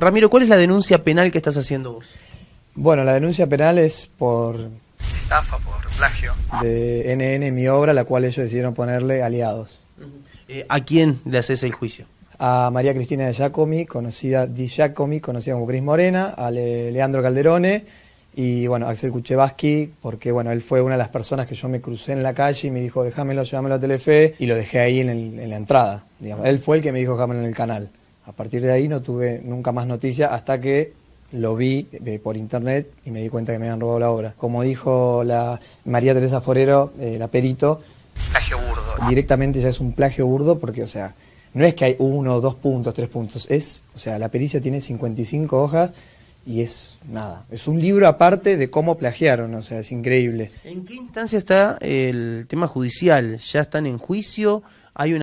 Ramiro, ¿cuál es la denuncia penal que estás haciendo vos? Bueno, la denuncia penal es por estafa, por plagio de NN, mi obra, la cual ellos decidieron ponerle aliados. Eh, ¿A quién le haces el juicio? A María Cristina de Giacomi, conocida Di Giacomi, conocida como Cris Morena, a Le- Leandro Calderone y bueno, Axel Kuchevaski, porque bueno, él fue una de las personas que yo me crucé en la calle y me dijo, déjamelo, llévamelo a Telefe, y lo dejé ahí en, el- en la entrada. Digamos. Él fue el que me dijo, déjamelo en el canal. A partir de ahí no tuve nunca más noticia hasta que lo vi eh, por internet y me di cuenta que me habían robado la obra. Como dijo la María Teresa Forero, eh, la perito, plagio burdo. Directamente ya es un plagio burdo porque, o sea, no es que hay uno, dos puntos, tres puntos, es, o sea, la pericia tiene 55 hojas y es nada, es un libro aparte de cómo plagiaron, o sea, es increíble. ¿En qué instancia está el tema judicial? ¿Ya están en juicio? ¿Hay una